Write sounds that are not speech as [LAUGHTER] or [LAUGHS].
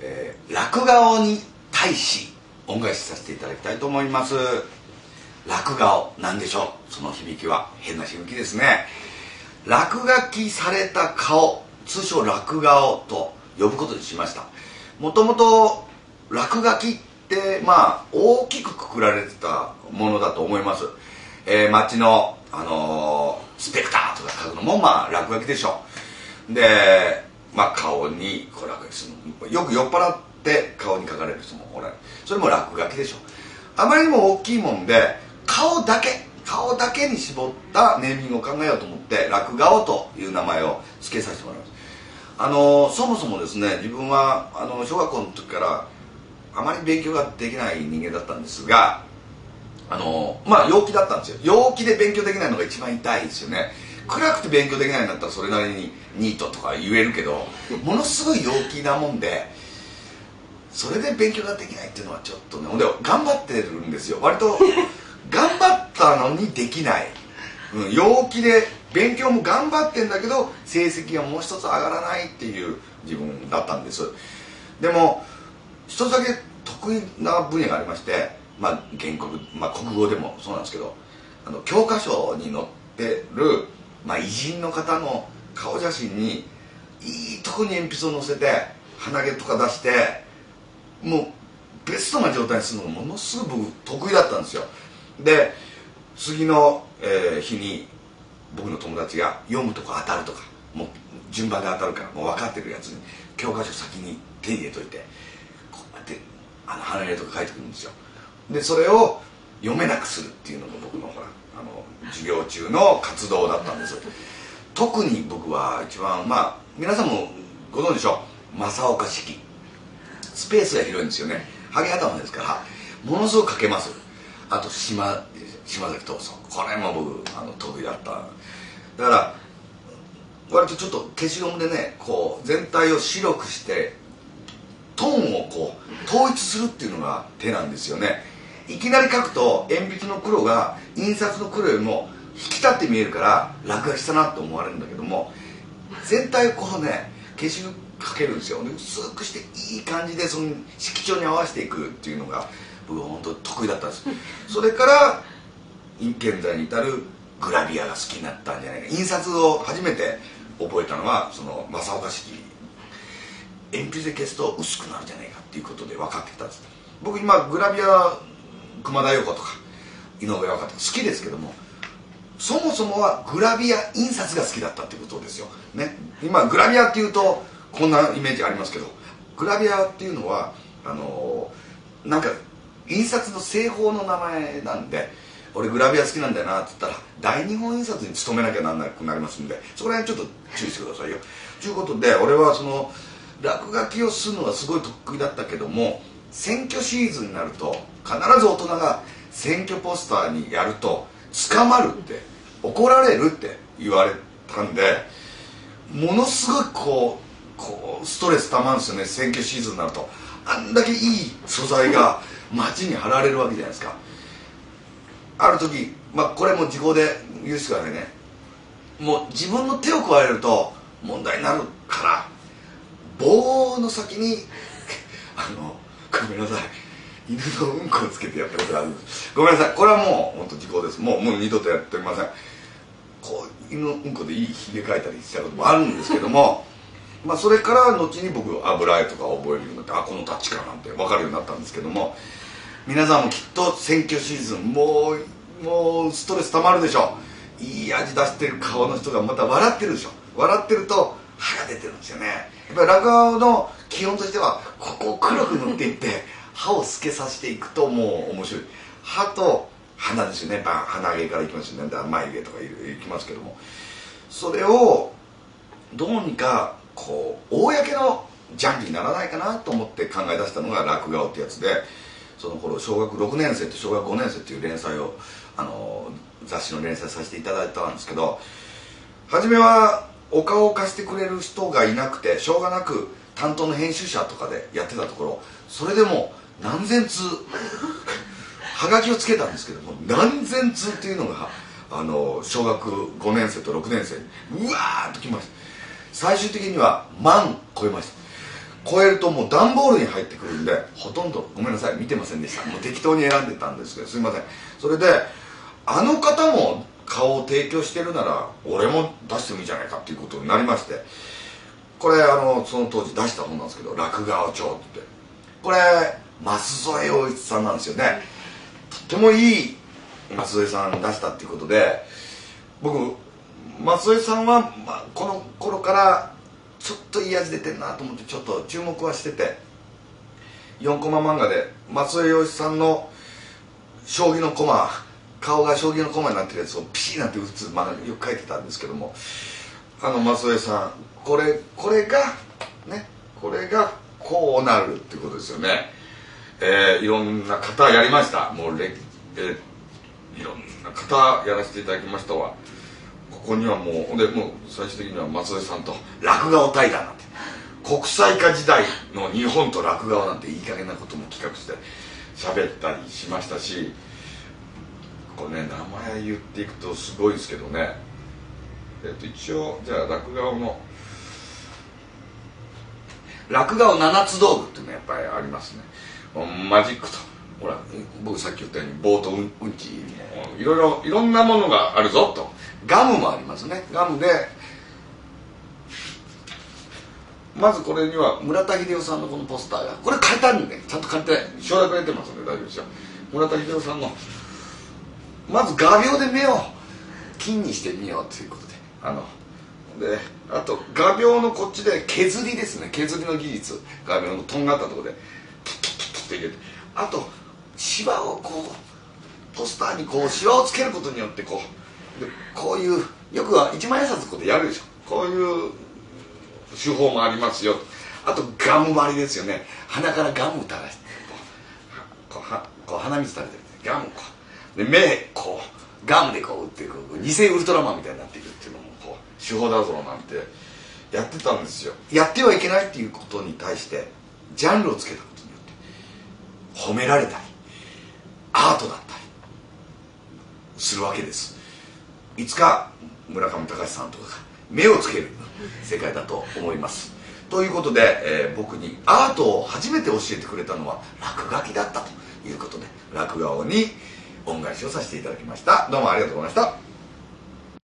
えー落顔に対し恩返しさせていただきたいと思います。落顔なんでしょう？その響きは。変な響きですね。落書きされた顔通称落顔と呼ぶことにしました。もともと落書きってまあ大きくくくられてたものだと思います、えー街の、あのースペクターとか書くのもまあ落書きでしょう。でまあ顔にこれ落書きするよく酔っ払って顔に書かれる人もおられる。それも落書きでしょ。あまりにも大きいもんで顔だけ顔だけに絞ったネーミングを考えようと思って落顔という名前を付けさせてもらいます。あのそもそもですね自分はあの小学校の時からあまり勉強ができない人間だったんですがあのまあ陽気だったんですよ。陽気で勉強できないのが一番痛いですよね。暗くて勉強できないんだったらそれなりにニートとか言えるけどものすごい陽気なもんでそれで勉強ができないっていうのはちょっとねほんで頑張ってるんですよ。割と [LAUGHS] 頑張ったのにできない、うん、陽気で勉強も頑張ってんだけど成績がもう一つ上がらないっていう自分だったんです。でも一つだけ得意な分野がありましてまあ原告、まあ、国語でもそうなんですけどあの教科書に載ってる、まあ、偉人の方の顔写真にいいとこに鉛筆を乗せて鼻毛とか出してもうベストな状態にするのがものすごく僕得意だったんですよ。で次の、えー日に僕の友達が読むとこ当たるとかもう順番で当たるからもう分かってるやつに教科書先に手に入れといてこうやってあの鼻毛とか書いてくるんですよ。でそれを読めなくするっていうのが僕のほらあの授業中の活動だったんです。特に僕は一番まあ皆さんもご存知でしょう。正岡式。スペースが広いんですよね。ハゲ頭ですからものすごく書けます。あと島島崎藤村これも僕あの得意だった。だから割とちょっと消しゴムでねこう全体を白くしてトーンをこう統一するっていうのが手なんですよね。いきなり書くと鉛筆の黒が印刷の黒よりも引き立って見えるから落書きしたなって思われるんだけども全体をこうね消しかけるんですよ。で薄くしていい感じでその色調に合わせていくっていうのが僕は本当得意だったんです。それから現在に至るグラビアが好きになったんじゃないか。印刷を初めて覚えたのはその正岡式鉛筆で消すと薄くなるんじゃないかっていうことで分かってきたんです。僕今グラビア熊田曜子とか井上若とか好きですけどもそもそもはグラビア印刷が好きだったってことですよ、ね、今グラビアっていうとこんなイメージありますけどグラビアっていうのはあのーなんか印刷の製法の名前なんで俺グラビア好きなんだよなって言ったら大日本印刷に勤めなきゃなんなくなりますんでそこら辺ちょっと注意してくださいよ。ということで俺はその落書きをするのがすごい得意だったけども選挙シーズンになると必ず大人が選挙ポスターにやると捕まるって怒られるって言われたんでものすごいこうこうストレスたまるんですよね選挙シーズンになると。あんだけいい素材が [LAUGHS] 街に貼られるわけじゃないですか。ある時、まあ、これも時効で許してくださいね。もう自分の手を加えると問題になるから棒の先に [LAUGHS] あのごめんなさい。犬のうんこをつけてやったことある。ごめんなさい。これはもう本当時効です。もうもう二度とやってません。こう犬のうんこでいいひげ描いたりしたこともあるんですけどもまあそれから後に僕油絵とか覚えるようになってあこのタッチかなんて分かるようになったんですけども皆さんもきっと選挙シーズンもうもうストレスたまるでしょ。いい味出してる顔の人がまた笑ってるでしょ。笑ってると歯が出てるんですよね。やっぱり落語の基本としてはここを黒く塗っていって [LAUGHS] 歯を透けさせていくともう面白い。歯と鼻ですよね。鼻毛からいきますよね。眉毛とかいいきますけども。それをどうにかこう公のジャンルにならないかなと思って考え出したのが落顔ってやつでその頃小学6年生と小学5年生っていう連載をあの雑誌の連載させていただいたんですけど初めはお顔を貸してくれる人がいなくてしょうがなく担当の編集者とかでやってたところそれでも何千通 [LAUGHS] はがきをつけたんですけども何千通っていうのがあの小学5年生と6年生にうわーっときました。最終的には万超えました。超えるともう段ボールに入ってくるんでほとんどごめんなさい見てませんでした。もう適当に選んでたんですけどすいません。それであの方も顔を提供してるなら俺も出してもいいじゃないかっていうことになりましてこれあのその当時出した本なんですけど「落川町」ってこれ舛添洋一さんなんですよね。とてもいい舛添さん出したっていうことで僕舛添さんは、まあ、この頃からちょっといい味出てんなと思ってちょっと注目はしてて4コマ漫画で松江洋一さんの将棋の駒顔が将棋の駒になってるやつをピシーなんて打つ漫画よく書いてたんですけどもあの松江さんこれこれがねこれがこうなるっていうことですよね。えー、いろんな方やりました。もうれ、えー、いろんな方やらせていただきましたわ。ここにはもうでもう最終的には松江さんと落語対談なんて。国際化時代の日本と落語なんていい加減なことも企画して喋ったりしましたしこれね名前言っていくとすごいですけどね。えっと一応じゃあ落語の落語七つ道具っていうのはやっぱりありますね。マジックと。ほら僕さっき言ったように棒とうんうんちいろいろいろんなものがあるぞと。ガムもありますね。ガムでまずこれには村田秀夫さんのこのポスターがこれ書いてあるんでちゃんと書いて承諾出てますんで大丈夫ですよ。村田秀夫さんのまず画鋲で目を金にしてみようということで。あのであと画鋲のこっちで削りですね。削りの技術。画鋲のとんがったところでって入れて。あとシワをこうポスターにこうシワをつけることによってこうでこういうよくは一万円札こうでやるでしょ。こういう手法もありますよ。あとガム割りですよね。鼻からガム垂らしてこうはこう鼻水垂れてる。ガムこう。で目こうガムでこう打ってこう偽ウルトラマンみたいになっていくっていうのもこう手法だぞなんてやってたんですよ。やってはいけないっていうことに対してジャンルをつけたことによって褒められたりアートだったりするわけです。いつか村上隆さんとかが目をつける世界だと思います。ということで、えー、僕にアートを初めて教えてくれたのは落書きだったということで落書に恩返しをさせていただきました。どうもありがとうございました。